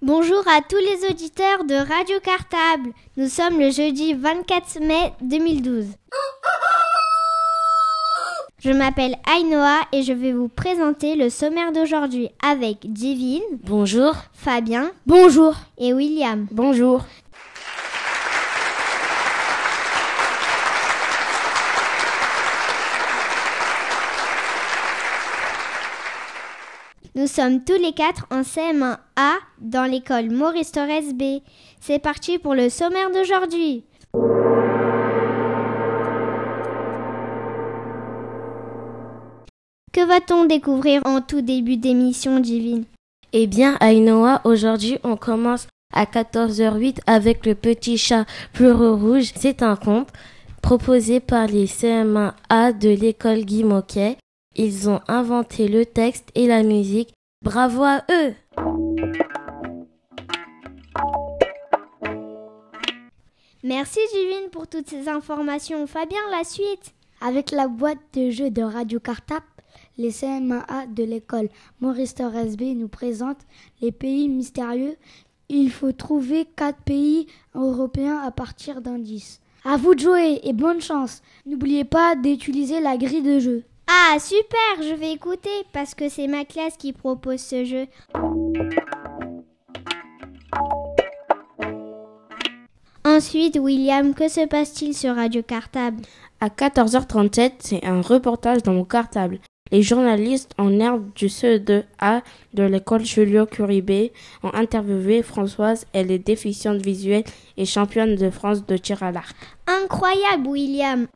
Bonjour à tous les auditeurs de Radio Cartable. Nous sommes le jeudi 24 mai 2012. Je m'appelle Ainoa et je vais vous présenter le sommaire d'aujourd'hui avec Divine. Bonjour. Fabien. Bonjour. Et William. Bonjour. Nous sommes tous les quatre en CM1A dans l'école Maurice Torres B. C'est parti pour le sommaire d'aujourd'hui. Que va-t-on découvrir en tout début d'émission divine Eh bien, Ainoa, aujourd'hui, on commence à 14h08 avec le petit chat pleureux rouge. C'est un conte proposé par les CM1A de l'école Guy Moquet. Ils ont inventé le texte et la musique. Bravo à eux Merci Divine pour toutes ces informations. Fabien, la suite Avec la boîte de jeux de Radio Cartap, les CM1A de l'école Maurice Torres B nous présentent les pays mystérieux. Il faut trouver quatre pays européens à partir d'indices. À vous de jouer et bonne chance. N'oubliez pas d'utiliser la grille de jeu. Ah, super, je vais écouter parce que c'est ma classe qui propose ce jeu. Ensuite, William, que se passe-t-il sur Radio Cartable? À 14h37, c'est un reportage dans mon cartable. Les journalistes en herbe du CE2A de l'école Julio Curibé ont interviewé Françoise. Elle est déficiente visuelle et championne de France de tir à l'arc. Incroyable, William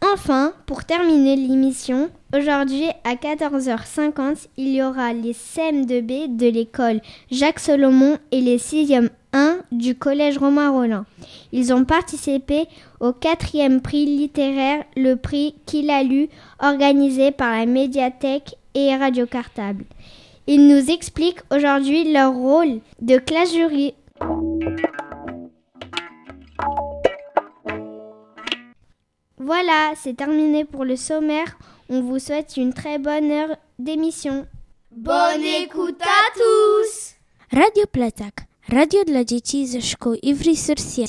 Enfin, pour terminer l'émission, aujourd'hui à 14h50, il y aura les CM2B de l'école Jacques Solomon et les 6e 1 du collège Romain Rollin. Ils ont participé au quatrième prix littéraire, le prix qu'il a lu, organisé par la médiathèque et Radio Cartable. Ils nous expliquent aujourd'hui leur rôle de classe jury. Voilà, c'est terminé pour le sommaire. On vous souhaite une très bonne heure d'émission. Bonne écoute à tous Radio Platak, radio dla dzieci ze szkół Ivry-sur-Sienne.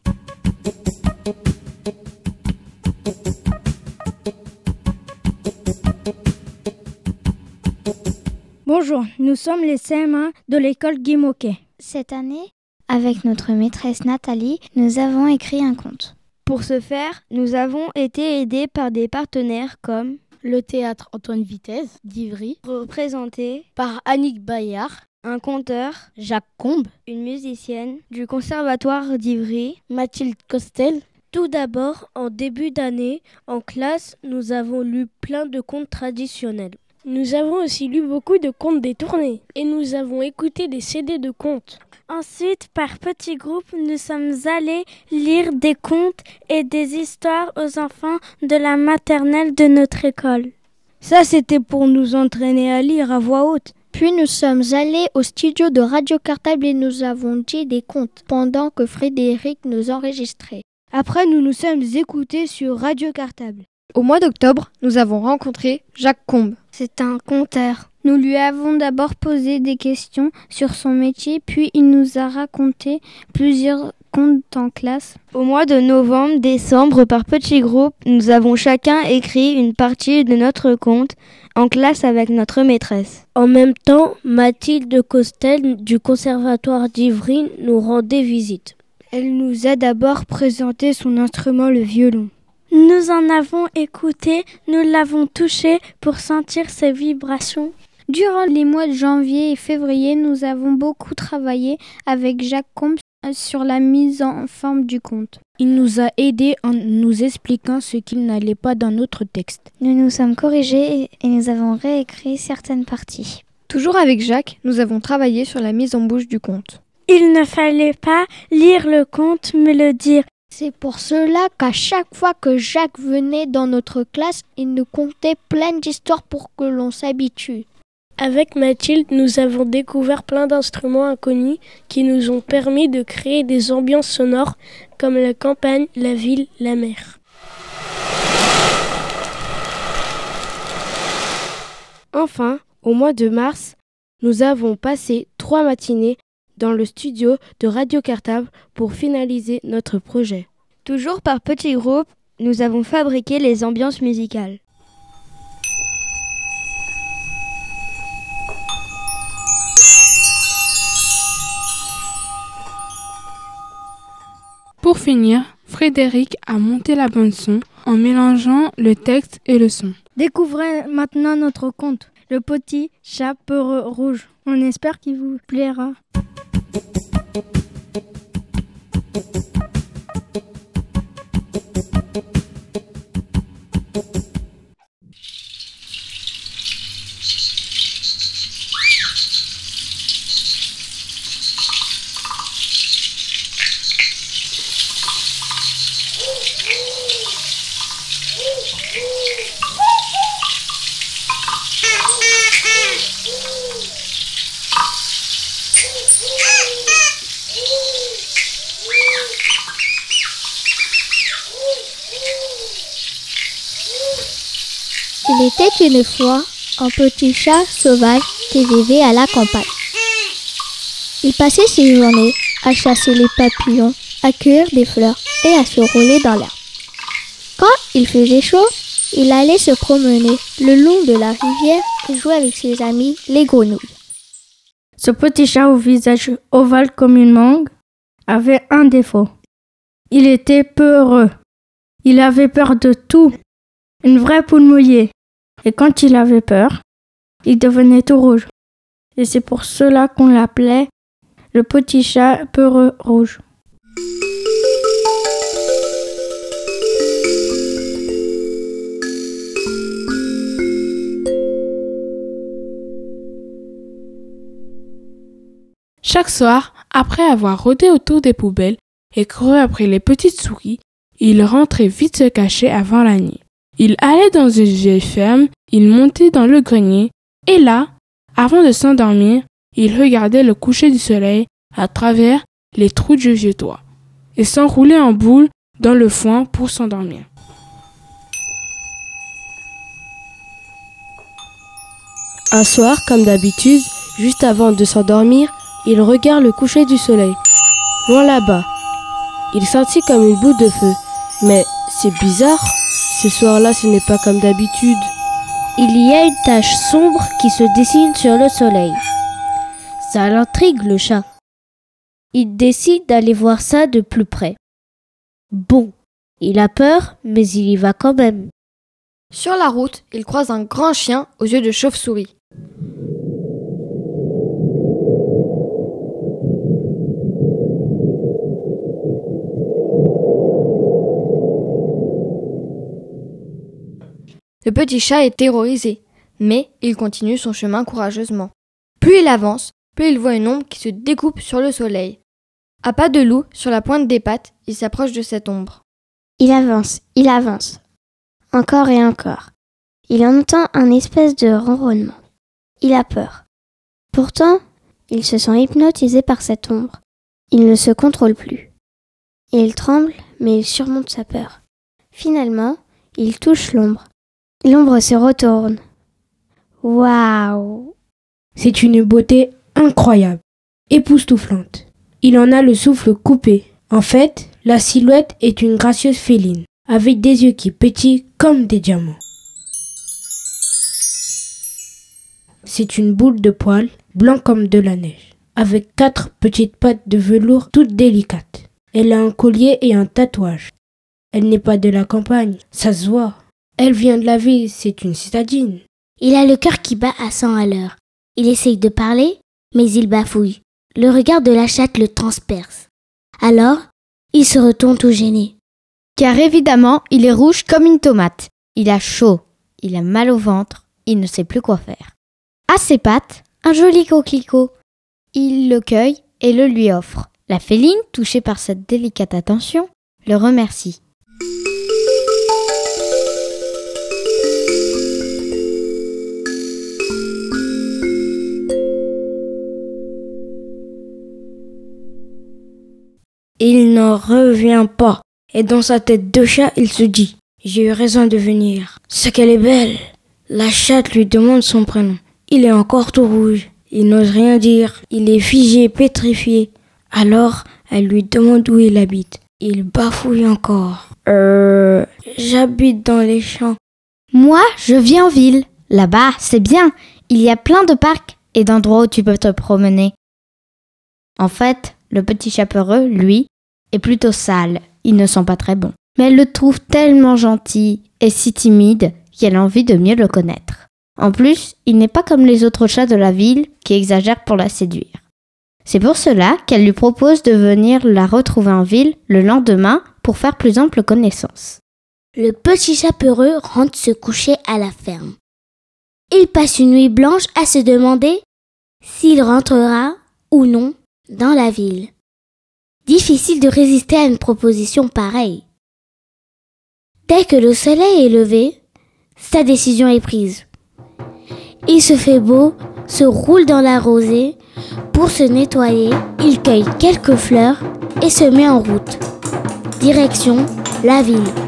Bonjour, nous sommes les CM1 de l'école Guy Moquet. Cette année, avec notre maîtresse Nathalie, nous avons écrit un conte. Pour ce faire, nous avons été aidés par des partenaires comme le théâtre Antoine Vitesse d'Ivry, représenté par Annick Bayard, un conteur, Jacques Combe, une musicienne du conservatoire d'Ivry, Mathilde Costel. Tout d'abord, en début d'année, en classe, nous avons lu plein de contes traditionnels. Nous avons aussi lu beaucoup de contes détournés et nous avons écouté des CD de contes. Ensuite, par petits groupes, nous sommes allés lire des contes et des histoires aux enfants de la maternelle de notre école. Ça, c'était pour nous entraîner à lire à voix haute. Puis nous sommes allés au studio de Radio Cartable et nous avons dit des contes pendant que Frédéric nous enregistrait. Après, nous nous sommes écoutés sur Radio Cartable. Au mois d'octobre, nous avons rencontré Jacques Combe. C'est un conteur. Nous lui avons d'abord posé des questions sur son métier, puis il nous a raconté plusieurs contes en classe. Au mois de novembre, décembre, par petits groupes, nous avons chacun écrit une partie de notre conte en classe avec notre maîtresse. En même temps, Mathilde Costel du Conservatoire d'Ivry nous rendait visite. Elle nous a d'abord présenté son instrument, le violon. Nous en avons écouté, nous l'avons touché pour sentir ses vibrations. Durant les mois de janvier et février, nous avons beaucoup travaillé avec Jacques Combes sur la mise en forme du conte. Il nous a aidés en nous expliquant ce qu'il n'allait pas dans notre texte. Nous nous sommes corrigés et nous avons réécrit certaines parties. Toujours avec Jacques, nous avons travaillé sur la mise en bouche du conte. Il ne fallait pas lire le conte, mais le dire. C'est pour cela qu'à chaque fois que Jacques venait dans notre classe, il nous contait plein d'histoires pour que l'on s'habitue. Avec Mathilde, nous avons découvert plein d'instruments inconnus qui nous ont permis de créer des ambiances sonores comme la campagne, la ville, la mer. Enfin, au mois de mars, nous avons passé trois matinées dans le studio de Radio Cartable pour finaliser notre projet. Toujours par petits groupes, nous avons fabriqué les ambiances musicales. Pour finir, Frédéric a monté la bande son en mélangeant le texte et le son. Découvrez maintenant notre conte, Le petit chat peureux rouge. On espère qu'il vous plaira. Était une fois un petit chat sauvage qui vivait à la campagne. Il passait ses journées à chasser les papillons, à cueillir des fleurs et à se rouler dans l'herbe. Quand il faisait chaud, il allait se promener le long de la rivière et jouer avec ses amis les grenouilles. Ce petit chat au visage ovale comme une mangue avait un défaut. Il était peureux. Il avait peur de tout. Une vraie poule mouillée. Et quand il avait peur, il devenait tout rouge. Et c'est pour cela qu'on l'appelait le petit chat peureux rouge. Chaque soir, après avoir rôdé autour des poubelles et couru après les petites souris, il rentrait vite se cacher avant la nuit. Il allait dans une vieille ferme, il montait dans le grenier, et là, avant de s'endormir, il regardait le coucher du soleil à travers les trous du vieux toit, et s'enroulait en boule dans le foin pour s'endormir. Un soir, comme d'habitude, juste avant de s'endormir, il regarde le coucher du soleil. Loin là-bas. Il sentit comme une boule de feu. Mais c'est bizarre. Ce soir-là, ce n'est pas comme d'habitude. Il y a une tache sombre qui se dessine sur le soleil. Ça l'intrigue le chat. Il décide d'aller voir ça de plus près. Bon, il a peur, mais il y va quand même. Sur la route, il croise un grand chien aux yeux de chauve-souris. Le petit chat est terrorisé, mais il continue son chemin courageusement. Plus il avance, plus il voit une ombre qui se découpe sur le soleil. À pas de loup, sur la pointe des pattes, il s'approche de cette ombre. Il avance, il avance. Encore et encore. Il entend un espèce de ronronnement. Il a peur. Pourtant, il se sent hypnotisé par cette ombre. Il ne se contrôle plus. Il tremble, mais il surmonte sa peur. Finalement, il touche l'ombre. L'ombre se retourne. Waouh C'est une beauté incroyable, époustouflante. Il en a le souffle coupé. En fait, la silhouette est une gracieuse féline, avec des yeux qui pétillent comme des diamants. C'est une boule de poils, blanc comme de la neige, avec quatre petites pattes de velours toutes délicates. Elle a un collier et un tatouage. Elle n'est pas de la campagne, ça se voit. Elle vient de la ville, c'est une citadine. Il a le cœur qui bat à 100 à l'heure. Il essaye de parler, mais il bafouille. Le regard de la chatte le transperce. Alors, il se retourne tout gêné. Car évidemment, il est rouge comme une tomate. Il a chaud, il a mal au ventre, il ne sait plus quoi faire. À ses pattes, un joli coquelicot. Il le cueille et le lui offre. La féline, touchée par cette délicate attention, le remercie. Il n'en revient pas. Et dans sa tête de chat, il se dit J'ai eu raison de venir. Ce qu'elle est belle. La chatte lui demande son prénom. Il est encore tout rouge. Il n'ose rien dire. Il est figé, pétrifié. Alors, elle lui demande où il habite. Il bafouille encore. Euh. J'habite dans les champs. Moi, je vis en ville. Là-bas, c'est bien. Il y a plein de parcs et d'endroits où tu peux te promener. En fait, le petit chapeureux, lui, est plutôt sale. Il ne sent pas très bon. Mais elle le trouve tellement gentil et si timide qu'elle a envie de mieux le connaître. En plus, il n'est pas comme les autres chats de la ville qui exagèrent pour la séduire. C'est pour cela qu'elle lui propose de venir la retrouver en ville le lendemain pour faire plus ample connaissance. Le petit chapeureux rentre se coucher à la ferme. Il passe une nuit blanche à se demander s'il rentrera ou non dans la ville. Difficile de résister à une proposition pareille. Dès que le soleil est levé, sa décision est prise. Il se fait beau, se roule dans la rosée. Pour se nettoyer, il cueille quelques fleurs et se met en route. Direction la ville.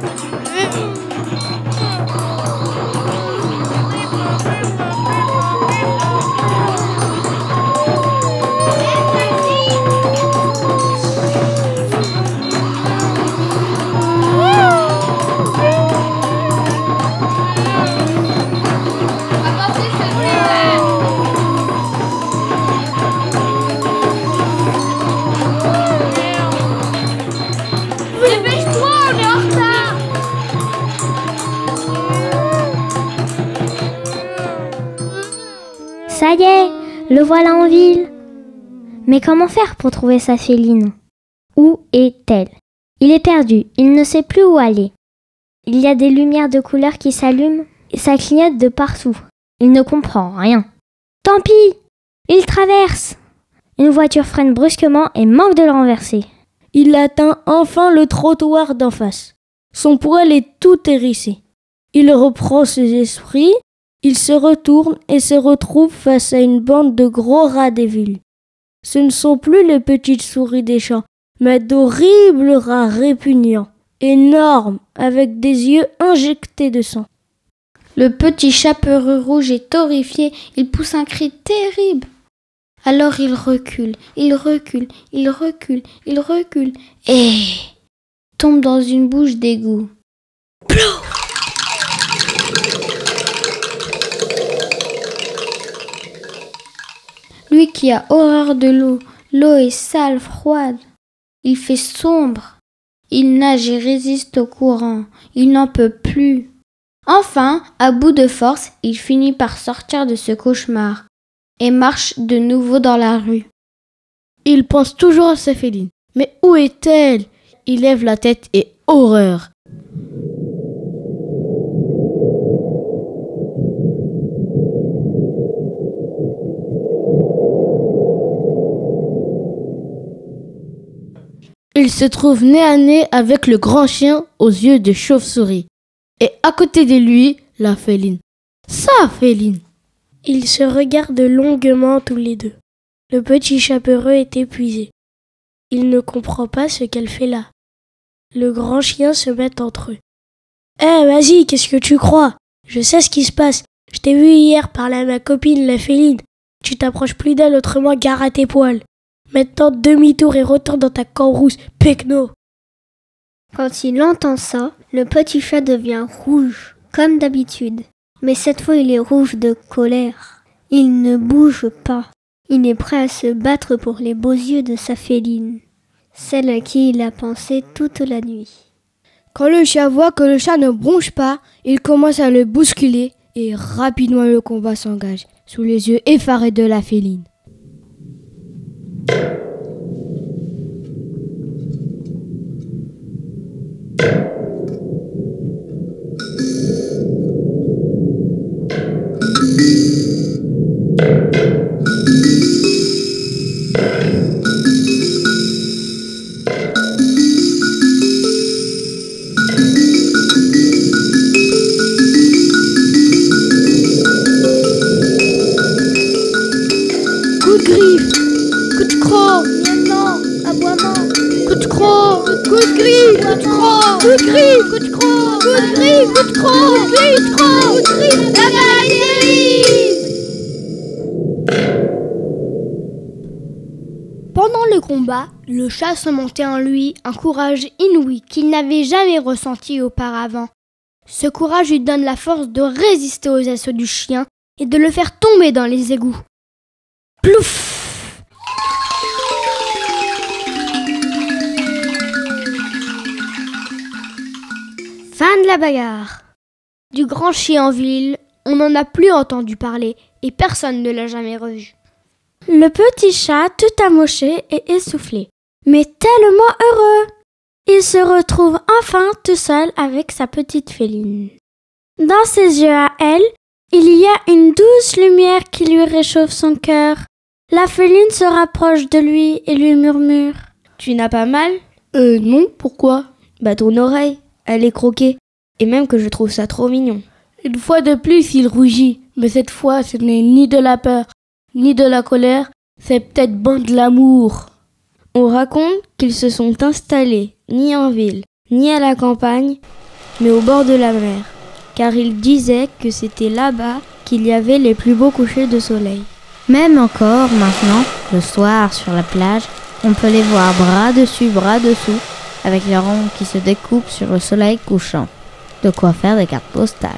Le voilà en ville. Mais comment faire pour trouver sa féline? Où est-elle? Il est perdu, il ne sait plus où aller. Il y a des lumières de couleur qui s'allument et ça clignote de partout. Il ne comprend rien. Tant pis Il traverse Une voiture freine brusquement et manque de le renverser. Il atteint enfin le trottoir d'en face. Son poil est tout hérissé. Il reprend ses esprits, il se retourne et se retrouve face à une bande de gros rats des villes. Ce ne sont plus les petites souris des champs, mais d'horribles rats répugnants, énormes, avec des yeux injectés de sang. Le petit chapeureux rouge est horrifié, il pousse un cri terrible. Alors il recule, il recule, il recule, il recule, et tombe dans une bouche d'égout. Qui a horreur de l'eau, l'eau est sale, froide. Il fait sombre. Il nage et résiste au courant. Il n'en peut plus. Enfin, à bout de force, il finit par sortir de ce cauchemar et marche de nouveau dans la rue. Il pense toujours à sa féline. Mais où est-elle? Il lève la tête et horreur. Il se trouve nez à nez avec le grand chien aux yeux de chauve-souris. Et à côté de lui, la féline. Sa féline. Ils se regardent longuement tous les deux. Le petit chapeureux est épuisé. Il ne comprend pas ce qu'elle fait là. Le grand chien se met entre eux. Eh, vas-y, qu'est-ce que tu crois? Je sais ce qui se passe. Je t'ai vu hier parler à ma copine, la féline. Tu t'approches plus d'elle autrement gare à tes poils. Maintenant, demi-tour et retourne dans ta rousse, pecno. Quand il entend ça, le petit chat devient rouge, comme d'habitude. Mais cette fois, il est rouge de colère. Il ne bouge pas. Il est prêt à se battre pour les beaux yeux de sa féline, celle à qui il a pensé toute la nuit. Quand le chat voit que le chat ne bronche pas, il commence à le bousculer et rapidement le combat s'engage, sous les yeux effarés de la féline. Chat se montait en lui un courage inouï qu'il n'avait jamais ressenti auparavant. Ce courage lui donne la force de résister aux assauts du chien et de le faire tomber dans les égouts. Plouf Fin de la bagarre. Du grand chien en ville, on n'en a plus entendu parler et personne ne l'a jamais revu. Le petit chat, tout amoché et essoufflé, mais tellement heureux. Il se retrouve enfin tout seul avec sa petite féline. Dans ses yeux à elle, il y a une douce lumière qui lui réchauffe son cœur. La féline se rapproche de lui et lui murmure. Tu n'as pas mal? Euh non, pourquoi? Bah ton oreille, elle est croquée. Et même que je trouve ça trop mignon. Une fois de plus, il rougit, mais cette fois, ce n'est ni de la peur, ni de la colère, c'est peut-être bon de l'amour. On raconte qu'ils se sont installés ni en ville, ni à la campagne, mais au bord de la mer, car ils disaient que c'était là-bas qu'il y avait les plus beaux couchers de soleil. Même encore maintenant, le soir sur la plage, on peut les voir bras dessus, bras dessous, avec leurs ongles qui se découpent sur le soleil couchant. De quoi faire des cartes postales.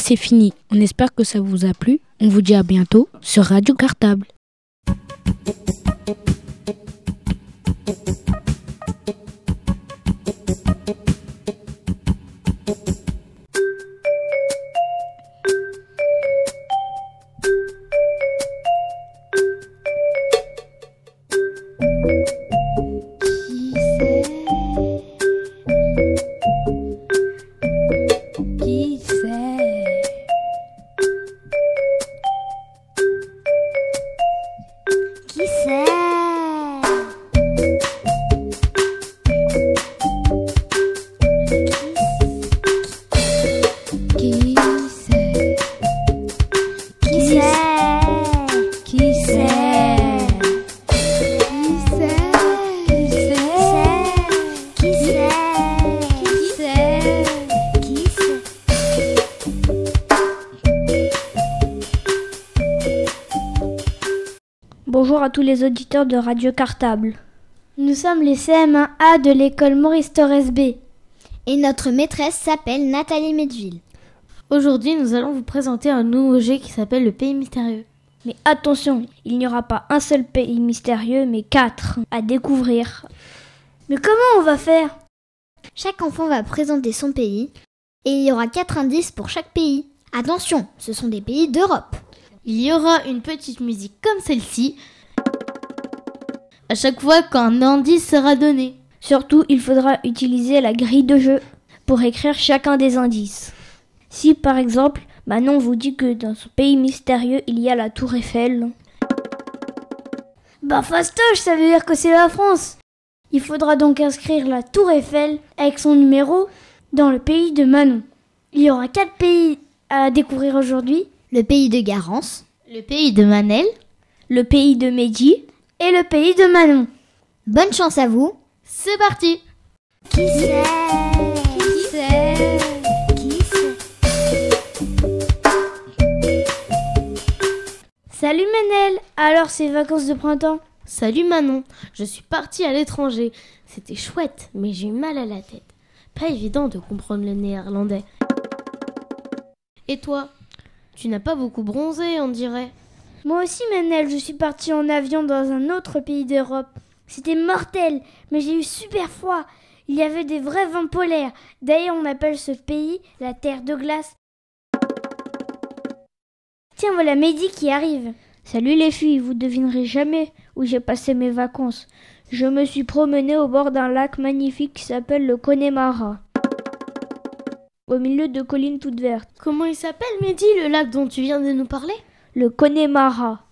C'est fini. On espère que ça vous a plu. On vous dit à bientôt sur Radio Cartable. Bonjour à tous les auditeurs de Radio Cartable. Nous sommes les CM1A de l'école Maurice Torres B. Et notre maîtresse s'appelle Nathalie Medville. Aujourd'hui, nous allons vous présenter un nouveau jeu qui s'appelle le Pays Mystérieux. Mais attention, il n'y aura pas un seul pays mystérieux, mais quatre à découvrir. Mais comment on va faire? Chaque enfant va présenter son pays et il y aura quatre indices pour chaque pays. Attention, ce sont des pays d'Europe. Il y aura une petite musique comme celle-ci à chaque fois qu'un indice sera donné. Surtout, il faudra utiliser la grille de jeu pour écrire chacun des indices. Si par exemple, Manon vous dit que dans ce pays mystérieux, il y a la tour Eiffel. Bah fastoche, ça veut dire que c'est la France. Il faudra donc inscrire la tour Eiffel avec son numéro dans le pays de Manon. Il y aura quatre pays à découvrir aujourd'hui. Le pays de Garance, le pays de Manel, le pays de Mehdi et le pays de Manon. Bonne chance à vous. C'est parti. Qui c'est? Qui c'est Qui Salut Manel. Alors ces vacances de printemps? Salut Manon. Je suis partie à l'étranger. C'était chouette, mais j'ai eu mal à la tête. Pas évident de comprendre le néerlandais. Et toi? Tu n'as pas beaucoup bronzé, on dirait. Moi aussi, Manel, je suis partie en avion dans un autre pays d'Europe. C'était mortel, mais j'ai eu super froid. Il y avait des vrais vents polaires. D'ailleurs, on appelle ce pays la terre de glace. Tiens, voilà Mehdi qui arrive. Salut les filles, vous devinerez jamais où j'ai passé mes vacances. Je me suis promenée au bord d'un lac magnifique qui s'appelle le Connemara. Au milieu de collines toutes vertes. Comment il s'appelle, Mehdi, le lac dont tu viens de nous parler? Le Connemara.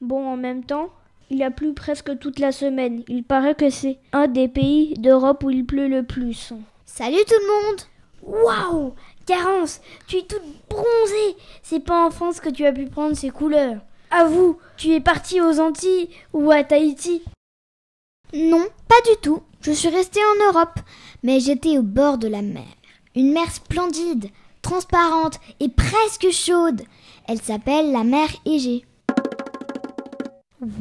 Bon, en même temps, il a plu presque toute la semaine. Il paraît que c'est un des pays d'Europe où il pleut le plus. Salut tout le monde Waouh Carence, tu es toute bronzée. C'est pas en France que tu as pu prendre ces couleurs. Avoue, tu es partie aux Antilles ou à Tahiti? Non, pas du tout. Je suis restée en Europe, mais j'étais au bord de la mer. Une mer splendide, transparente et presque chaude. Elle s'appelle la mer Égée.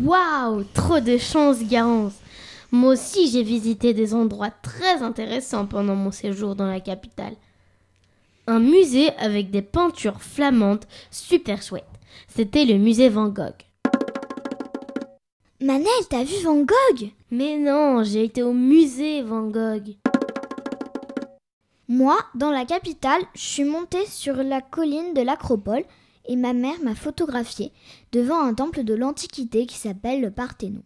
Waouh Trop de chance, Garance Moi aussi, j'ai visité des endroits très intéressants pendant mon séjour dans la capitale. Un musée avec des peintures flamandes super chouettes. C'était le musée Van Gogh. Manel, t'as vu Van Gogh? Mais non, j'ai été au musée Van Gogh. Moi, dans la capitale, je suis montée sur la colline de l'Acropole et ma mère m'a photographiée devant un temple de l'Antiquité qui s'appelle le Parthénon.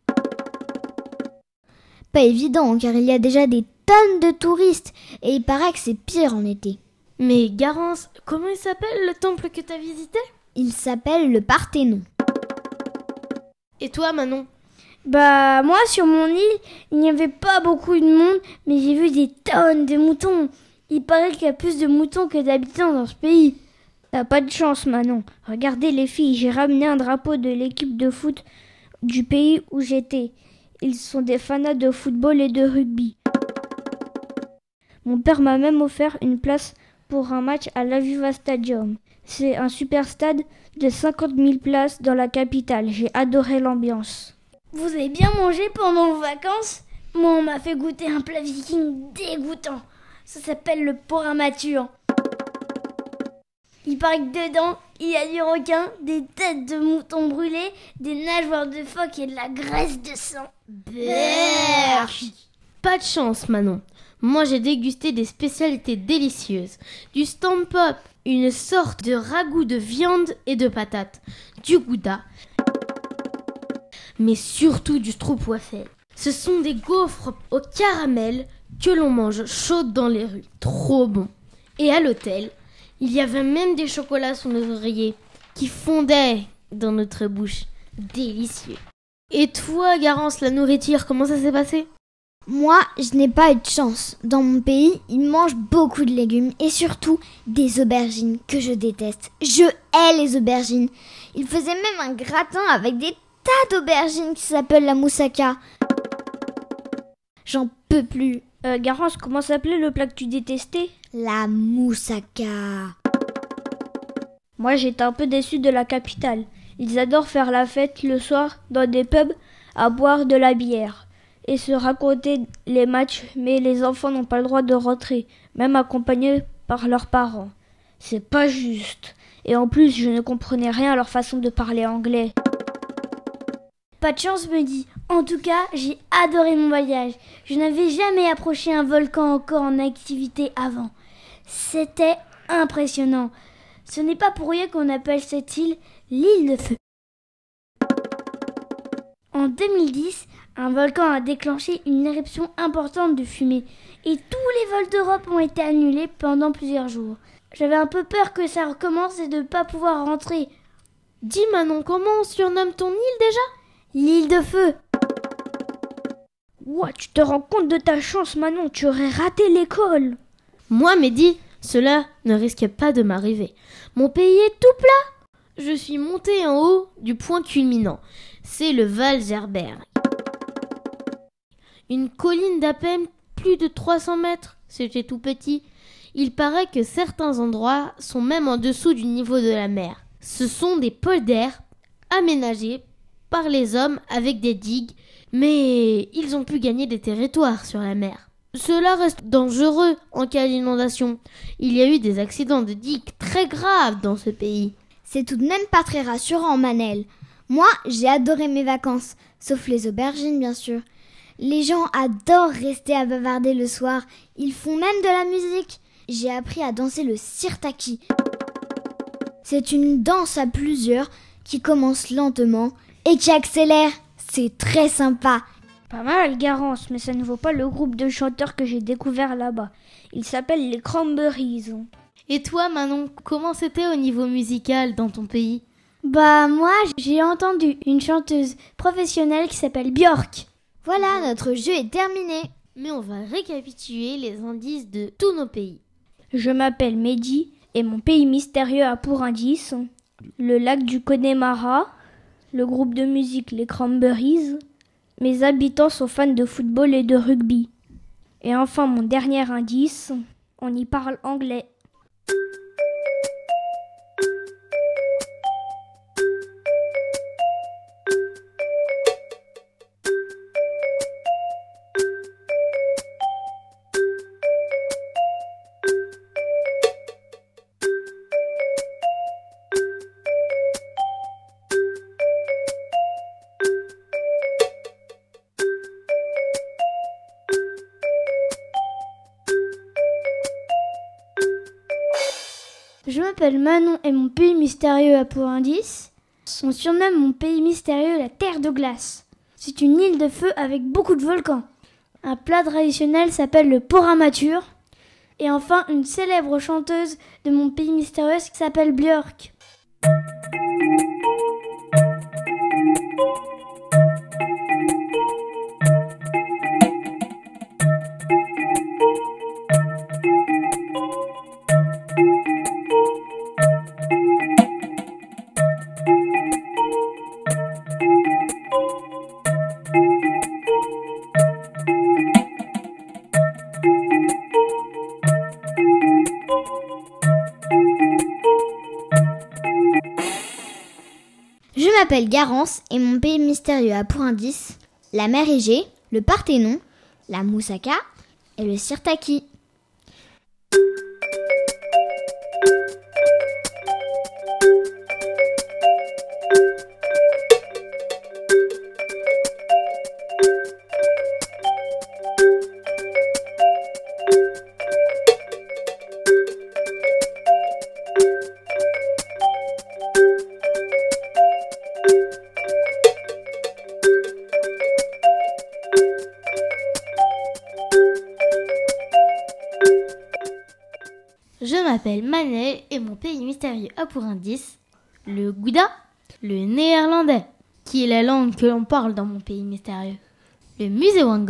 Pas évident car il y a déjà des tonnes de touristes et il paraît que c'est pire en été. Mais Garance, comment il s'appelle le temple que t'as visité? Il s'appelle le Parthénon. Et toi Manon? Bah moi sur mon île, il n'y avait pas beaucoup de monde, mais j'ai vu des tonnes de moutons. Il paraît qu'il y a plus de moutons que d'habitants dans ce pays. T'as pas de chance, Manon. Regardez les filles, j'ai ramené un drapeau de l'équipe de foot du pays où j'étais. Ils sont des fanats de football et de rugby. Mon père m'a même offert une place pour un match à l'Aviva Stadium. C'est un super stade de 50 000 places dans la capitale. J'ai adoré l'ambiance. Vous avez bien mangé pendant vos vacances? Moi, on m'a fait goûter un plat viking dégoûtant. Ça s'appelle le porc amature. Il paraît que dedans, il y a du requin, des têtes de moutons brûlés, des nageoires de phoque et de la graisse de sang. Berk Pas de chance, Manon. Moi, j'ai dégusté des spécialités délicieuses. Du stamp-up, une sorte de ragoût de viande et de patates. Du gouda. Mais surtout du stroopwafel. Ce sont des gaufres au caramel que l'on mange chaudes dans les rues. Trop bon. Et à l'hôtel, il y avait même des chocolats sous nos oreillers qui fondaient dans notre bouche. Délicieux. Et toi, Garance, la nourriture, comment ça s'est passé? Moi, je n'ai pas eu de chance. Dans mon pays, ils mangent beaucoup de légumes et surtout des aubergines que je déteste. Je hais les aubergines. Ils faisaient même un gratin avec des tas d'aubergines qui s'appelle la moussaka. J'en peux plus. Euh, Garance, comment s'appelait le plat que tu détestais? La moussaka. Moi, j'étais un peu déçue de la capitale. Ils adorent faire la fête le soir dans des pubs à boire de la bière et se raconter les matchs, mais les enfants n'ont pas le droit de rentrer, même accompagnés par leurs parents. C'est pas juste. Et en plus, je ne comprenais rien à leur façon de parler anglais. Pas de chance, me dit. En tout cas, j'ai adoré mon voyage. Je n'avais jamais approché un volcan encore en activité avant. C'était impressionnant. Ce n'est pas pour rien qu'on appelle cette île l'île de feu. En En 2010, un volcan a déclenché une éruption importante de fumée et tous les vols d'Europe ont été annulés pendant plusieurs jours. J'avais un peu peur que ça recommence et de ne pas pouvoir rentrer. Dis Manon, comment on surnomme ton île déjà? L'île de feu. Ouah, tu te rends compte de ta chance Manon, tu aurais raté l'école. Moi Mehdi, cela ne risquait pas de m'arriver. Mon pays est tout plat. Je suis monté en haut du point culminant. C'est le Val Zerberg. Une colline d'à peine plus de 300 mètres. C'était tout petit. Il paraît que certains endroits sont même en dessous du niveau de la mer. Ce sont des polders aménagés par les hommes avec des digues, mais ils ont pu gagner des territoires sur la mer. Cela reste dangereux en cas d'inondation. Il y a eu des accidents de digues très graves dans ce pays. C'est tout de même pas très rassurant, Manel. Moi, j'ai adoré mes vacances, sauf les aubergines, bien sûr. Les gens adorent rester à bavarder le soir. Ils font même de la musique. J'ai appris à danser le sirtaki. C'est une danse à plusieurs qui commence lentement et qui accélère. C'est très sympa. Pas mal, Garance, mais ça ne vaut pas le groupe de chanteurs que j'ai découvert là-bas. Il s'appelle les Cranberries. Et toi, Manon, comment c'était au niveau musical dans ton pays? Bah, moi, j'ai entendu une chanteuse professionnelle qui s'appelle Björk. Voilà, notre jeu est terminé. Mais on va récapituler les indices de tous nos pays. Je m'appelle Mehdi et mon pays mystérieux a pour indice le lac du Connemara, le groupe de musique les Cranberries. Mes habitants sont fans de football et de rugby. Et enfin mon dernier indice, on y parle anglais. Manon et mon pays mystérieux a pour indice. On surnomme mon pays mystérieux la Terre de glace. C'est une île de feu avec beaucoup de volcans. Un plat traditionnel s'appelle le poramature. Et enfin, une célèbre chanteuse de mon pays mystérieux qui s'appelle Björk. Garance et mon pays mystérieux a pour indice la mer Égée, le Parthénon, la Moussaka et le Sirtaki. Que l'on parle dans mon pays mystérieux, le musée Van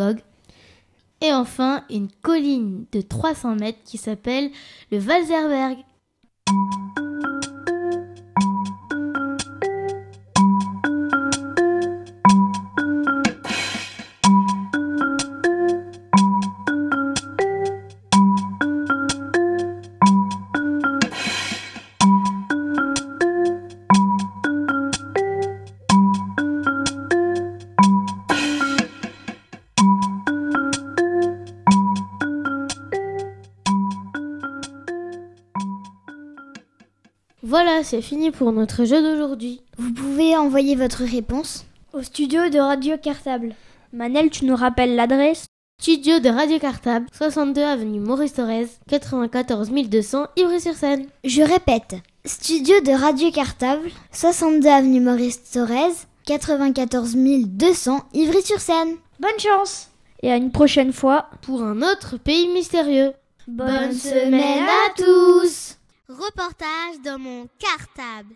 et enfin une colline de 300 mètres qui s'appelle le Valzerberg. C'est fini pour notre jeu d'aujourd'hui. Vous pouvez envoyer votre réponse au studio de Radio Cartable. Manel, tu nous rappelles l'adresse? Studio de Radio Cartable, 62 avenue Maurice Thorez, 94 200 Ivry-sur-Seine. Je répète, studio de Radio Cartable, 62 avenue Maurice Thorez, 94 200 Ivry-sur-Seine. Bonne chance Et à une prochaine fois pour un autre pays mystérieux. Bonne semaine à tous Reportage dans mon cartable.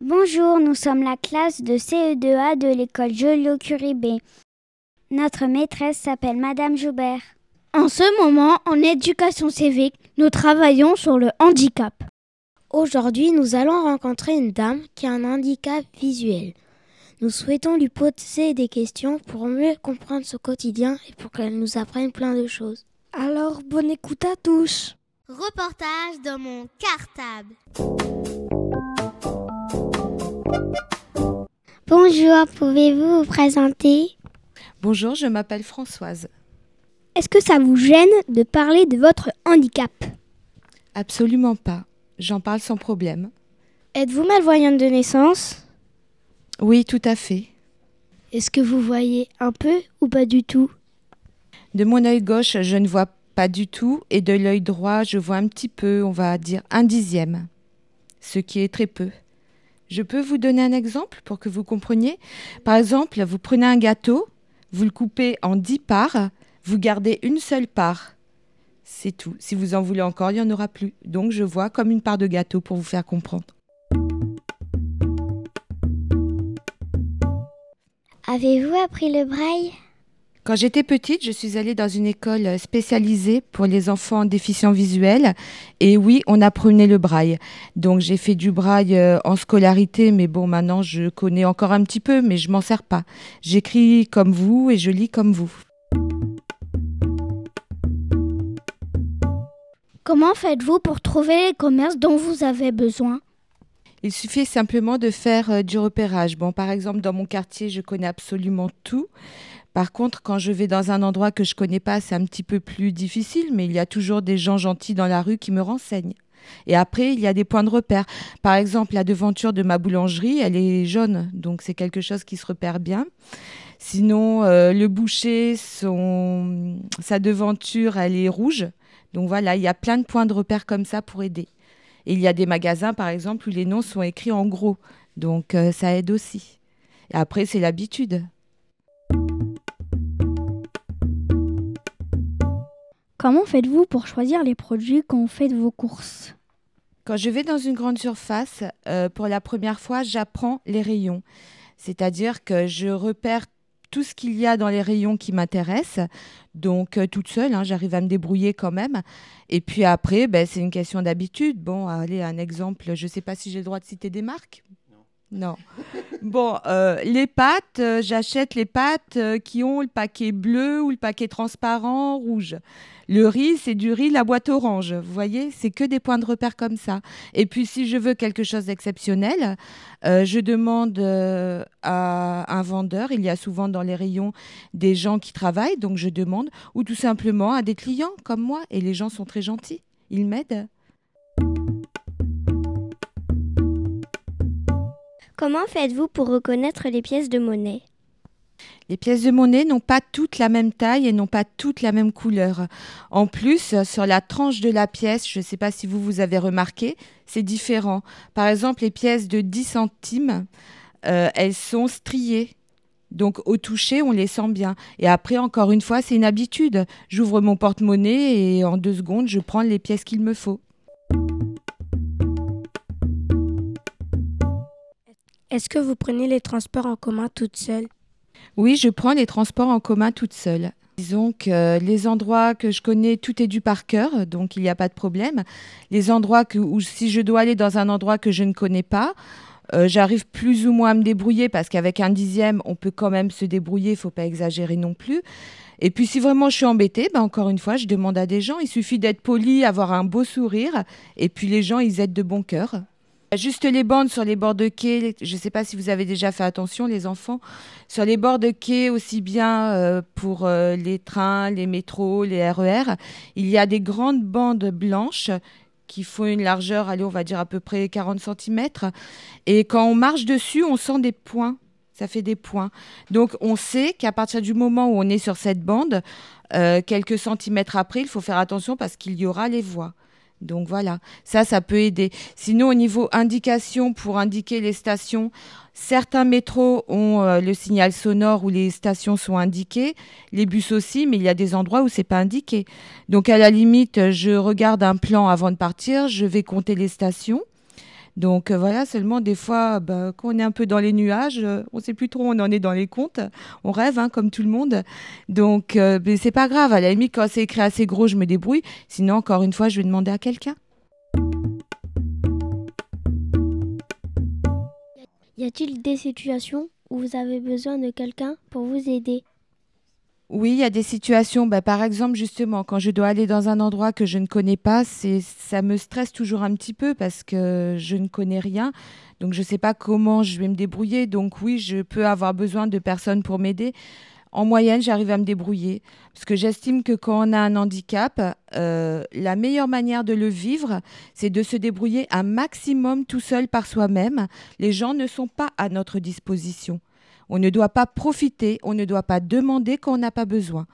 Bonjour, nous sommes la classe de CE2A de l'école Joliot-Curie B. Notre maîtresse s'appelle Madame Joubert. En ce moment, en éducation civique, nous travaillons sur le handicap. Aujourd'hui, nous allons rencontrer une dame qui a un handicap visuel. Nous souhaitons lui poser des questions pour mieux comprendre son quotidien et pour qu'elle nous apprenne plein de choses. Alors, bonne écoute à tous. Reportage dans mon cartable. Bonjour, pouvez-vous vous présenter? Bonjour, je m'appelle Françoise. Est-ce que ça vous gêne de parler de votre handicap? Absolument pas. J'en parle sans problème. Êtes-vous malvoyante de naissance? Oui, tout à fait. Est-ce que vous voyez un peu ou pas du tout? De mon œil gauche, je ne vois pas du tout et de l'œil droit, je vois un petit peu, on va dire un dixième, ce qui est très peu. Je peux vous donner un exemple pour que vous compreniez Par exemple, vous prenez un gâteau, vous le coupez en dix parts, vous gardez une seule part. C'est tout. Si vous en voulez encore, il n'y en aura plus. Donc je vois comme une part de gâteau pour vous faire comprendre. Avez-vous appris le braille? Quand j'étais petite, je suis allée dans une école spécialisée pour les enfants déficients visuels. Et oui, on apprenait le braille. Donc j'ai fait du braille euh, en scolarité, mais bon, maintenant je connais encore un petit peu, mais je m'en sers pas. J'écris comme vous et je lis comme vous. Comment faites-vous pour trouver les commerces dont vous avez besoin? Il suffit simplement de faire euh, du repérage. Bon, par exemple, dans mon quartier, je connais absolument tout. Par contre, quand je vais dans un endroit que je connais pas, c'est un petit peu plus difficile, mais il y a toujours des gens gentils dans la rue qui me renseignent. Et après, il y a des points de repère. Par exemple, la devanture de ma boulangerie, elle est jaune, donc c'est quelque chose qui se repère bien. Sinon, euh, le boucher, son... sa devanture, elle est rouge. Donc voilà, il y a plein de points de repère comme ça pour aider. Et il y a des magasins, par exemple, où les noms sont écrits en gros. Donc euh, ça aide aussi. Et après, c'est l'habitude. Comment faites-vous pour choisir les produits quand vous faites vos courses? Quand je vais dans une grande surface, euh, pour la première fois, j'apprends les rayons. C'est-à-dire que je repère tout ce qu'il y a dans les rayons qui m'intéressent. Donc, euh, toute seule, hein, j'arrive à me débrouiller quand même. Et puis après, ben, c'est une question d'habitude. Bon, allez, un exemple, je ne sais pas si j'ai le droit de citer des marques. Non. Bon, euh, les pâtes, euh, j'achète les pâtes euh, qui ont le paquet bleu ou le paquet transparent rouge. Le riz, c'est du riz, la boîte orange. Vous voyez, c'est que des points de repère comme ça. Et puis, si je veux quelque chose d'exceptionnel, je demande à un vendeur. Il y a souvent dans les rayons des gens qui travaillent, donc je demande, ou tout simplement à des clients comme moi. Et les gens sont très gentils. Ils m'aident. Comment faites-vous pour reconnaître les pièces de monnaie Les pièces de monnaie n'ont pas toutes la même taille et n'ont pas toutes la même couleur. En plus, sur la tranche de la pièce, je ne sais pas si vous vous avez remarqué, c'est différent. Par exemple, les pièces de 10 centimes, euh, elles sont striées. Donc au toucher, on les sent bien. Et après, encore une fois, c'est une habitude. J'ouvre mon porte-monnaie et en deux secondes, je prends les pièces qu'il me faut. Est-ce que vous prenez les transports en commun toute seule? Oui, je prends les transports en commun toute seule. Disons que les endroits que je connais, tout est dû par cœur, donc il n'y a pas de problème. Les endroits où si je dois aller dans un endroit que je ne connais pas, euh, j'arrive plus ou moins à me débrouiller parce qu'avec un dixième, on peut quand même se débrouiller, il faut pas exagérer non plus. Et puis si vraiment je suis embêtée, ben encore une fois, je demande à des gens. Il suffit d'être poli, avoir un beau sourire, et puis les gens, ils aident de bon cœur. Juste les bandes sur les bords de quai, je ne sais pas si vous avez déjà fait attention, les enfants, sur les bords de quai, aussi bien euh, pour euh, les trains, les métros, les RER, il y a des grandes bandes blanches qui font une largeur, allez, on va dire à peu près 40 cm. Et quand on marche dessus, on sent des points. Ça fait des points. Donc on sait qu'à partir du moment où on est sur cette bande, euh, quelques centimètres après, il faut faire attention parce qu'il y aura les voies. Donc voilà, ça, ça peut aider. Sinon, au niveau indication, pour indiquer les stations, certains métros ont euh, le signal sonore où les stations sont indiquées, les bus aussi, mais il y a des endroits où c'est pas indiqué. Donc à la limite, je regarde un plan avant de partir, je vais compter les stations. Donc euh, voilà, seulement des fois, bah, quand on est un peu dans les nuages, euh, on sait plus trop où on en est dans les comptes. On rêve, hein, comme tout le monde. Donc euh, c'est pas grave. À la limite, quand c'est écrit assez gros, je me débrouille. Sinon, encore une fois, je vais demander à quelqu'un. Y a-t-il des situations où vous avez besoin de quelqu'un pour vous aider? Oui, il y a des situations, bah, par exemple justement quand je dois aller dans un endroit que je ne connais pas, c'est ça me stresse toujours un petit peu parce que je ne connais rien, donc je ne sais pas comment je vais me débrouiller. Donc oui, je peux avoir besoin de personnes pour m'aider. En moyenne, j'arrive à me débrouiller parce que j'estime que quand on a un handicap, euh, la meilleure manière de le vivre, c'est de se débrouiller un maximum tout seul par soi-même. Les gens ne sont pas à notre disposition. On ne doit pas profiter, on ne doit pas demander quand on n'a pas besoin.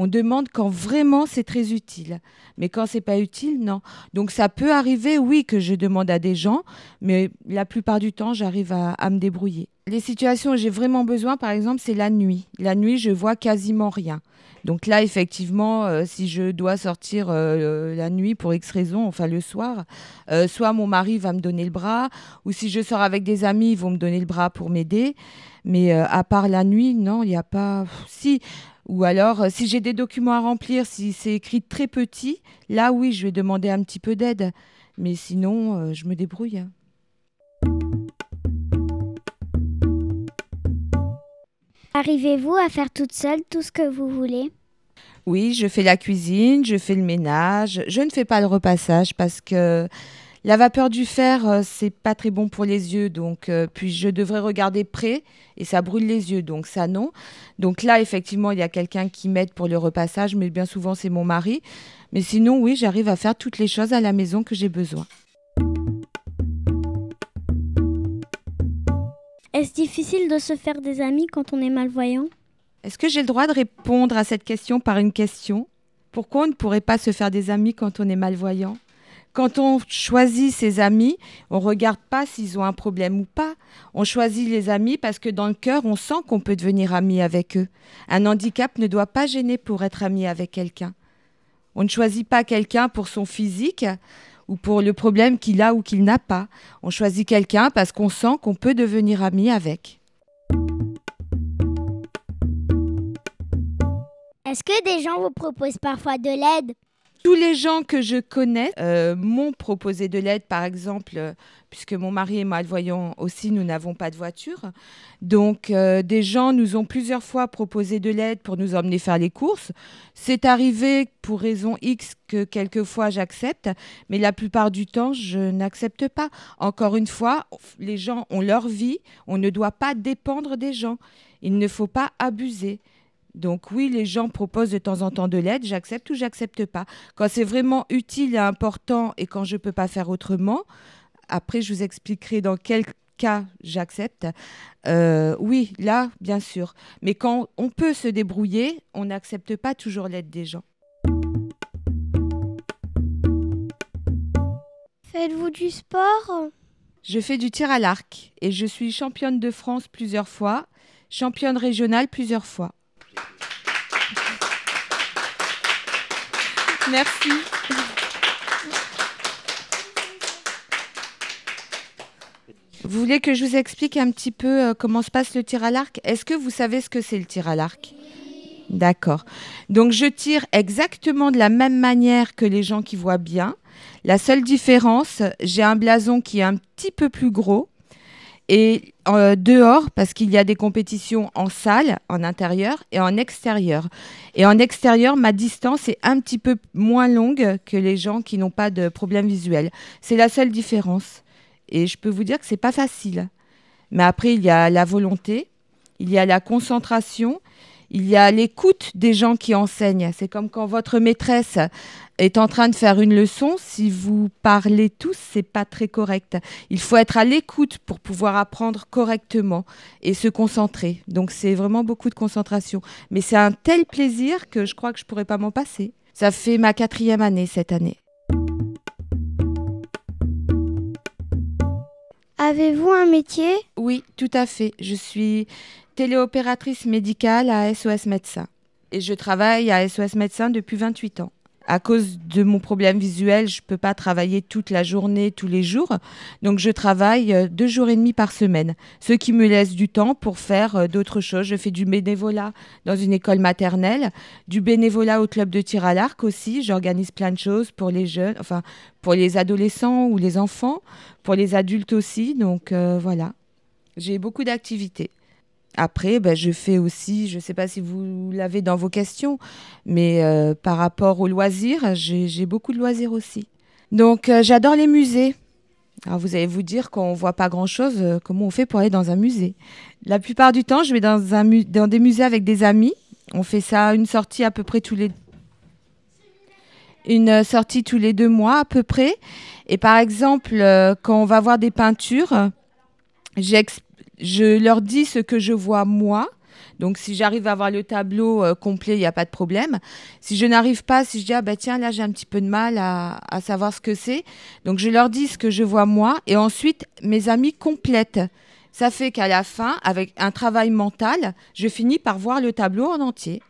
On demande quand vraiment c'est très utile. Mais quand c'est pas utile, non. Donc ça peut arriver, oui, que je demande à des gens, mais la plupart du temps, j'arrive à, me débrouiller. Les situations où j'ai vraiment besoin, par exemple, c'est la nuit. La nuit, je vois quasiment rien. Donc là, effectivement, euh, si je dois sortir euh, la nuit pour X raison, enfin le soir, euh, soit mon mari va me donner le bras, ou si je sors avec des amis, ils vont me donner le bras pour m'aider. Mais euh, à part la nuit, non, il n'y a pas. Si. Ou alors, euh, si j'ai des documents à remplir, si c'est écrit très petit, là oui, je vais demander un petit peu d'aide. Mais sinon, euh, je me débrouille. Arrivez-vous à faire toute seule tout ce que vous voulez? Oui, je fais la cuisine, je fais le ménage. Je ne fais pas le repassage parce que la vapeur du fer, euh, c'est pas très bon pour les yeux. Donc, euh, puis je devrais regarder près et ça brûle les yeux. Donc, ça, non. Donc là, effectivement, il y a quelqu'un qui m'aide pour le repassage, mais bien souvent, c'est mon mari. Mais sinon, oui, j'arrive à faire toutes les choses à la maison que j'ai besoin. Est-ce difficile de se faire des amis quand on est malvoyant? Est-ce que j'ai le droit de répondre à cette question par une question? Pourquoi on ne pourrait pas se faire des amis quand on est malvoyant? Quand on choisit ses amis, on regarde pas s'ils ont un problème ou pas. On choisit les amis parce que dans le cœur, on sent qu'on peut devenir ami avec eux. Un handicap ne doit pas gêner pour être ami avec quelqu'un. On ne choisit pas quelqu'un pour son physique ou pour le problème qu'il a ou qu'il n'a pas. On choisit quelqu'un parce qu'on sent qu'on peut devenir ami avec. Est-ce que des gens vous proposent parfois de l'aide? Tous les gens que je connais euh, m'ont proposé de l'aide, par exemple, euh, puisque mon mari est malvoyant aussi, nous n'avons pas de voiture. Donc, euh, des gens nous ont plusieurs fois proposé de l'aide pour nous emmener faire les courses. C'est arrivé pour raison X que quelquefois j'accepte, mais la plupart du temps, je n'accepte pas. Encore une fois, les gens ont leur vie, on ne doit pas dépendre des gens. Il ne faut pas abuser. Donc oui, les gens proposent de temps en temps de l'aide, j'accepte ou j'accepte pas. Quand c'est vraiment utile et important et quand je ne peux pas faire autrement, après je vous expliquerai dans quel cas j'accepte. Euh, oui, là, bien sûr. Mais quand on peut se débrouiller, on n'accepte pas toujours l'aide des gens. Faites-vous du sport? Je fais du tir à l'arc et je suis championne de France plusieurs fois, championne régionale plusieurs fois. Merci. Vous voulez que je vous explique un petit peu euh, comment se passe le tir à l'arc? Est-ce que vous savez ce que c'est le tir à l'arc? D'accord. Donc je tire exactement de la même manière que les gens qui voient bien. La seule différence, j'ai un blason qui est un petit peu plus gros et euh, dehors parce qu'il y a des compétitions en salle, en intérieur et en extérieur. Et en extérieur, ma distance est un petit peu moins longue que les gens qui n'ont pas de problème visuel. C'est la seule différence. Et je peux vous dire que c'est pas facile. Mais après, il y a la volonté, il y a la concentration, il y a l'écoute des gens qui enseignent. C'est comme quand votre maîtresse est en train de faire une leçon, si vous parlez tous, c'est pas très correct. Il faut être à l'écoute pour pouvoir apprendre correctement et se concentrer. Donc c'est vraiment beaucoup de concentration. Mais c'est un tel plaisir que je crois que je pourrais pas m'en passer. Ça fait ma quatrième année cette année. Avez-vous un métier? Oui, tout à fait. Je suis téléopératrice médicale à SOS Médecins. Et je travaille à SOS Médecins depuis 28 ans à cause de mon problème visuel, je ne peux pas travailler toute la journée, tous les jours. Donc, je travaille euh, deux jours et demi par semaine, ce qui me laisse du temps pour faire euh, d'autres choses. Je fais du bénévolat dans une école maternelle, du bénévolat au club de tir à l'arc aussi. J'organise plein de choses pour les jeunes, enfin, pour les adolescents ou les enfants, pour les adultes aussi. Donc, euh, voilà. J'ai beaucoup d'activités. Après, ben, je fais aussi, je ne sais pas si vous l'avez dans vos questions, mais euh, par rapport aux loisirs, j'ai beaucoup de loisirs aussi. Donc, euh, j'adore les musées. Alors, vous allez vous dire qu'on ne voit pas grand-chose, euh, comment on fait pour aller dans un musée? La plupart du temps, je vais dans, des musées avec des amis. On fait ça, une sortie à peu près tous les... Une sortie tous les deux mois à peu près. Et par exemple, quand on va voir des peintures, j'explique je leur dis ce que je vois moi. Donc, si j'arrive à avoir le tableau euh, complet, il n'y a pas de problème. Si je n'arrive pas, si je dis, ah bah tiens, là, j'ai un petit peu de mal à, à savoir ce que c'est. Donc, je leur dis ce que je vois moi. Et ensuite, mes amis complètent. Ça fait qu'à la fin, avec un travail mental, je finis par voir le tableau en entier.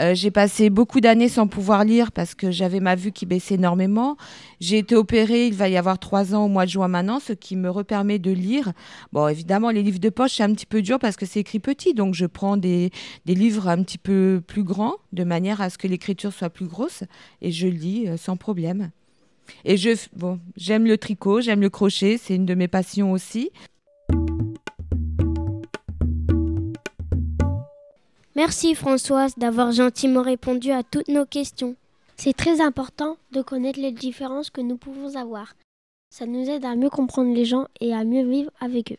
Euh, j'ai passé beaucoup d'années sans pouvoir lire parce que j'avais ma vue qui baissait énormément. J'ai été opérée, il va y avoir trois ans au mois de juin maintenant, ce qui me repermet de lire. Bon, évidemment, les livres de poche, c'est un petit peu dur parce que c'est écrit petit, donc je prends des, des, livres un petit peu plus grands, de manière à ce que l'écriture soit plus grosse, et je lis euh, sans problème. Et je, bon, j'aime le tricot, j'aime le crochet, c'est une de mes passions aussi. Merci Françoise d'avoir gentiment répondu à toutes nos questions. C'est très important de connaître les différences que nous pouvons avoir. Ça nous aide à mieux comprendre les gens et à mieux vivre avec eux.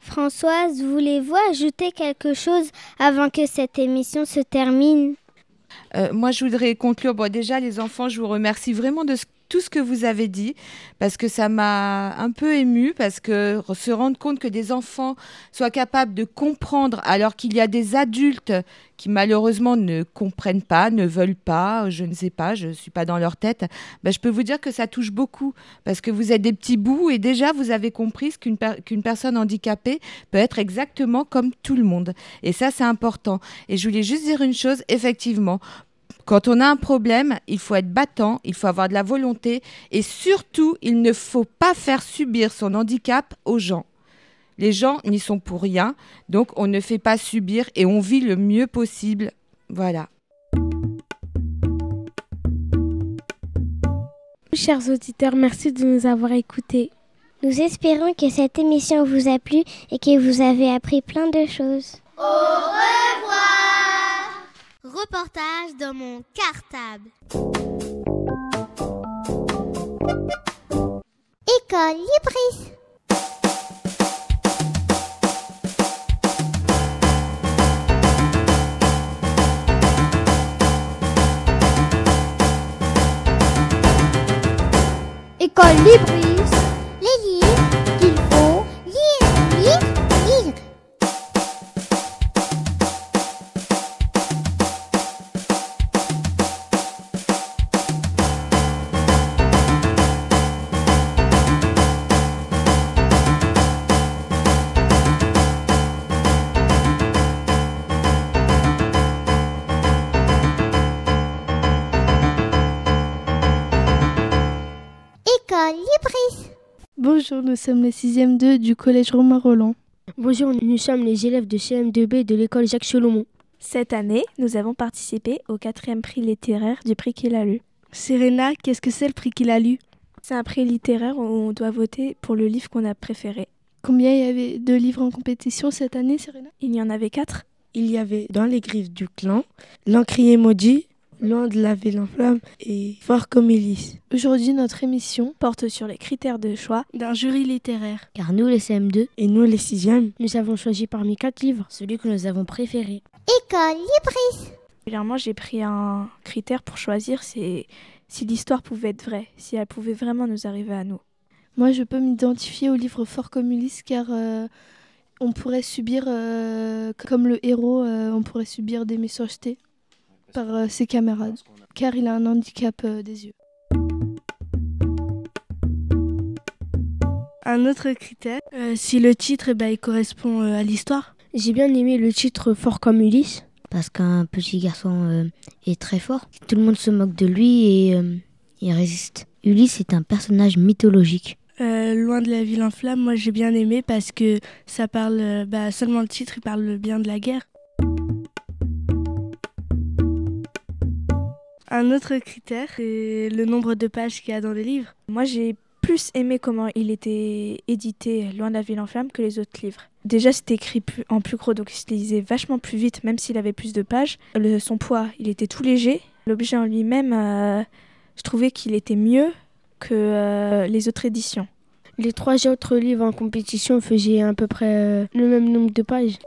Françoise, voulez-vous ajouter quelque chose avant que cette émission se termine? Euh, Moi, je voudrais conclure. Bon, déjà, les enfants, je vous remercie vraiment de ce tout ce que vous avez dit parce que ça m'a un peu ému parce que se rendre compte que des enfants soient capables de comprendre alors qu'il y a des adultes qui malheureusement ne comprennent pas, ne veulent pas, je ne sais pas, je ne suis pas dans leur tête, ben, je peux vous dire que ça touche beaucoup parce que vous êtes des petits bouts et déjà vous avez compris qu'une qu'une personne handicapée peut être exactement comme tout le monde. Et ça, c'est important. Et je voulais juste dire une chose, effectivement, quand on a un problème, il faut être battant, il faut avoir de la volonté et surtout, il ne faut pas faire subir son handicap aux gens. Les gens n'y sont pour rien, donc on ne fait pas subir et on vit le mieux possible. Voilà. Chers auditeurs, merci de nous avoir écoutés. Nous espérons que cette émission vous a plu et que vous avez appris plein de choses. Au revoir Reportage dans mon cartable. École Libris. École Libris. Nous sommes les 6e 2 du collège Romain Roland. Bonjour, nous sommes les élèves de CM2B de l'école Jacques Solomon. Cette année, nous avons participé au quatrième prix littéraire du prix qu'il a lu. Serena, qu'est-ce que c'est le prix qu'il a lu? C'est un prix littéraire où on doit voter pour le livre qu'on a préféré. Combien il y avait de livres en compétition cette année, Serena? Il y en avait quatre. Il y avait Dans les griffes du clan, L'encrier maudit, Loin de laver l'enflamme et Fort comme Ulysse. Aujourd'hui, notre émission porte sur les critères de choix d'un jury littéraire. Car nous, les CM2 et nous, les 6e, nous avons choisi parmi quatre livres celui que nous avons préféré. École Libris. Régulièrement, j'ai pris un critère pour choisir, c'est si l'histoire pouvait être vraie, si elle pouvait vraiment nous arriver à nous. Moi, je peux m'identifier au livre Fort comme Ulysse car euh, on pourrait subir, euh, comme le héros, euh, on pourrait subir des méchancetés par euh, ses camarades, car il a un handicap euh, des yeux. Un autre critère, euh, si le titre eh ben, il correspond euh, à l'histoire. J'ai bien aimé le titre Fort comme Ulysse. Parce qu'un petit garçon euh, est très fort. Tout le monde se moque de lui et euh, il résiste. Ulysse est un personnage mythologique. Euh, Loin de la ville en flammes, moi j'ai bien aimé parce que ça parle, euh, bah, seulement le titre, il parle bien de la guerre. Un autre critère, c'est le nombre de pages qu'il y a dans le livre. Moi, j'ai plus aimé comment il était édité Loin de la ville en flammes que les autres livres. Déjà, c'était écrit plus- en plus gros, donc il se lisait vachement plus vite, même s'il avait plus de pages. Le- son poids, il était tout léger. L'objet en lui-même, euh, je trouvais qu'il était mieux que euh, les autres éditions. Les trois autres livres en compétition faisaient à peu près euh, le même nombre de pages.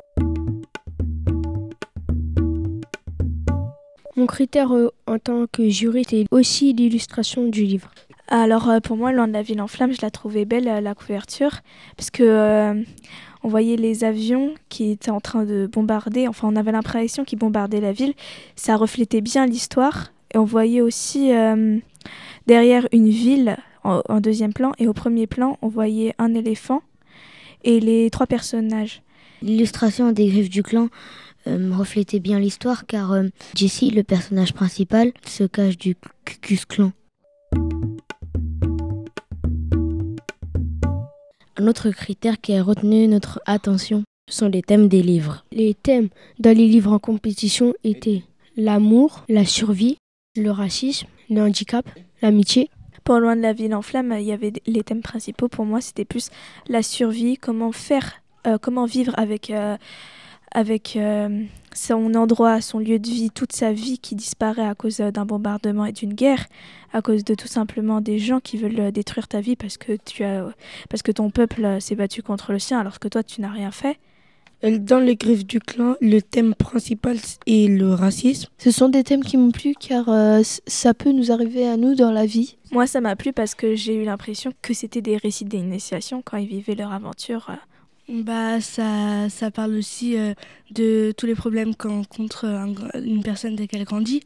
Mon critère euh, en tant que jury, c'est aussi l'illustration du livre. Alors euh, pour moi, Loin de la ville en flammes, je la trouvais belle euh, la couverture parce que euh, on voyait les avions qui étaient en train de bombarder. Enfin, on avait l'impression qu'ils bombardaient la ville. Ça reflétait bien l'histoire et on voyait aussi euh, derrière une ville en, en deuxième plan et au premier plan, on voyait un éléphant et les trois personnages. L'illustration des griffes du clan reflétait bien l'histoire car euh, Jesse, le personnage principal, se cache du Cucus Clan. Un autre critère qui a retenu notre attention sont les thèmes des livres. Les thèmes dans les livres en compétition étaient l'amour, la survie, le racisme, le handicap, l'amitié. Pour Loin de la ville en flammes, il y avait les thèmes principaux. Pour moi, c'était plus la survie, comment faire, euh, comment vivre avec, euh, avec euh, son endroit, son lieu de vie, toute sa vie qui disparaît à cause euh, d'un bombardement et d'une guerre, à cause de tout simplement des gens qui veulent euh, détruire ta vie parce que, tu as, parce que ton peuple s'est battu contre le sien alors que toi, tu n'as rien fait. Dans les griffes du clan, le thème principal est le racisme. Ce sont des thèmes qui m'ont plu car euh, ça peut nous arriver à nous dans la vie. Moi, ça m'a plu parce que j'ai eu l'impression que c'était des récits d'initiation quand ils vivaient leur aventure. euh, Bah, ça, ça parle aussi euh, de tous les problèmes qu'encontre un gra- une personne dès qu'elle grandit.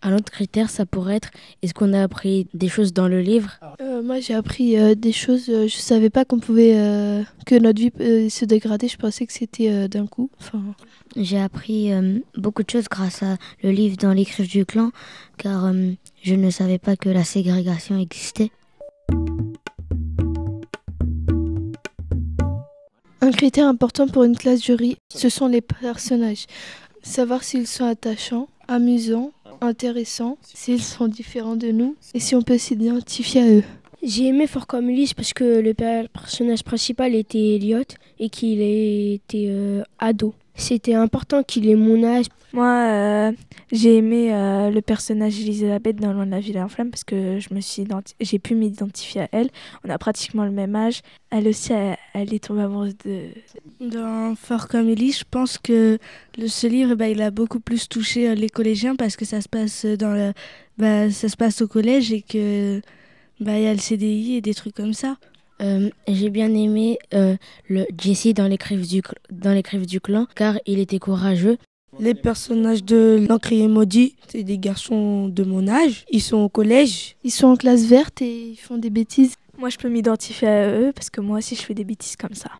Un autre critère, ça pourrait être est-ce qu'on a appris des choses dans le livre? Euh, moi, j'ai appris euh, des choses. euh, je savais pas qu'on pouvait euh, que notre vie se dégrader. Je pensais que c'était euh, d'un coup. Enfin, J'ai appris euh, beaucoup de choses grâce à le livre dans les griffes du clan car euh, je ne savais pas que la ségrégation existait. Un critère important pour une classe jury, ce sont les personnages. Savoir s'ils sont attachants, amusants, intéressants, s'ils sont différents de nous et si on peut s'identifier à eux. J'ai aimé Fort comme parce que le per- personnage principal était Elliot et qu'il était euh, ado. C'était important qu'il ait mon âge. Moi, euh, j'ai aimé euh, le personnage d'Elisabeth dans Loin de la ville en flammes parce que je me suis j'ai pu m'identifier à elle. On a pratiquement le même âge. Elle aussi, elle, elle est tombée amoureuse de. Dans Fort comme Ellie, je pense que le, ce livre, bah, il a beaucoup plus touché euh, les collégiens parce que ça se passe dans le, bah, ça se passe au collège et que bah, il y a le CDI et des trucs comme ça. Euh, J'ai bien aimé euh, le Jesse dans les griffes du, dans les griffes du clan car il était courageux. Les personnages de l'encrier maudit, c'est des garçons de mon âge. Ils sont au collège. Ils sont en classe verte et ils font des bêtises. Moi, je peux m'identifier à eux parce que moi aussi, je fais des bêtises comme ça.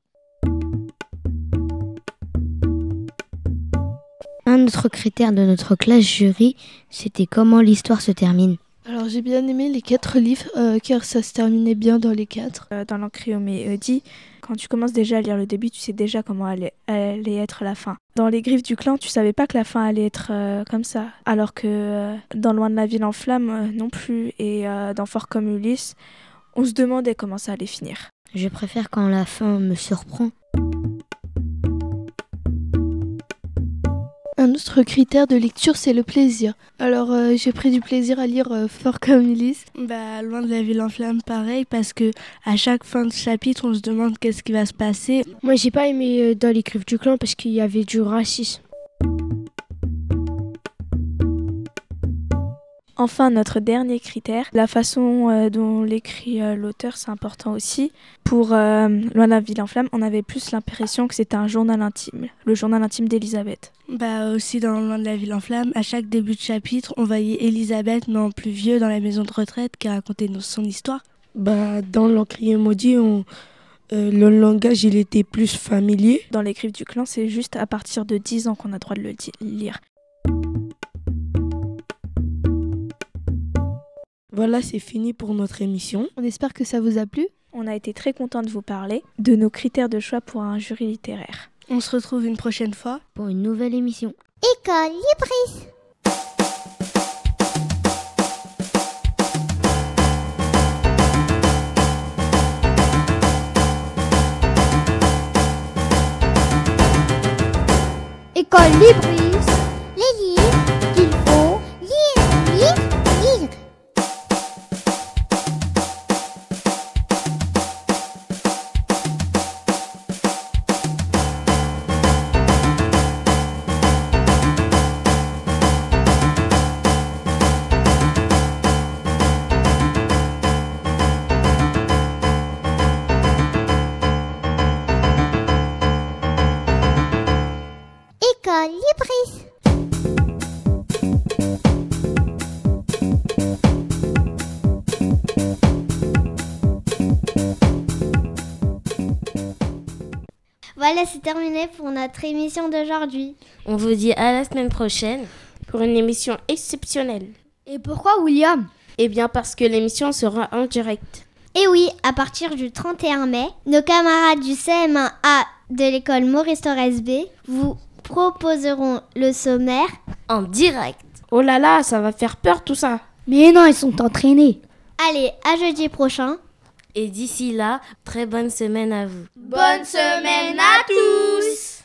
Un autre critère de notre classe jury, c'était comment l'histoire se termine. Alors j'ai bien aimé les quatre livres euh, car ça se terminait bien dans les quatre. Euh, dans l'Ancryomé dit, quand tu commences déjà à lire le début, tu sais déjà comment allait, allait être la fin. Dans les griffes du clan, tu savais pas que la fin allait être euh, comme ça. Alors que euh, dans Loin de la ville en flammes, euh, non plus. Et euh, dans Fort comme Ulysse, on se demandait comment ça allait finir. Je préfère quand la fin me surprend. Un autre critère de lecture, c'est le plaisir. Alors euh, j'ai pris du plaisir à lire euh, Fort comme Ulysse. Bah, loin de la ville en flammes, pareil, parce que à chaque fin de chapitre, on se demande qu'est-ce qui va se passer. Moi, j'ai pas aimé euh, dans les griffes du clan parce qu'il y avait du racisme. Enfin, notre dernier critère, la façon euh, dont l'écrit euh, l'auteur, c'est important aussi. Pour euh, Loin d'un ville en flamme, on avait plus l'impression que c'était un journal intime, le journal intime d'Elisabeth. Bah aussi dans Loin de la ville en flamme, à chaque début de chapitre, on voyait Elisabeth, mais en plus vieux, dans la maison de retraite, qui racontait son histoire. Bah dans l'encrier maudit, on... le langage il était plus familier. Dans l'écrive du clan, c'est juste à partir de 10 ans qu'on a droit de le lire. Voilà, c'est fini pour notre émission. On espère que ça vous a plu. On a été très content de vous parler de nos critères de choix pour un jury littéraire. On se retrouve une prochaine fois pour une nouvelle émission. École Libris. École Libris. Voilà, c'est terminé pour notre émission d'aujourd'hui. On vous dit à la semaine prochaine pour une émission exceptionnelle. Et pourquoi William? Eh bien parce que l'émission sera en direct. Et oui, à partir du 31 mai, nos camarades du CM1A de l'école Maurice Torres B vous proposeront le sommaire en direct. Oh là là, ça va faire peur tout ça. Mais non, ils sont entraînés. Allez, à jeudi prochain. Et d'ici là, très bonne semaine à vous. Bonne semaine à tous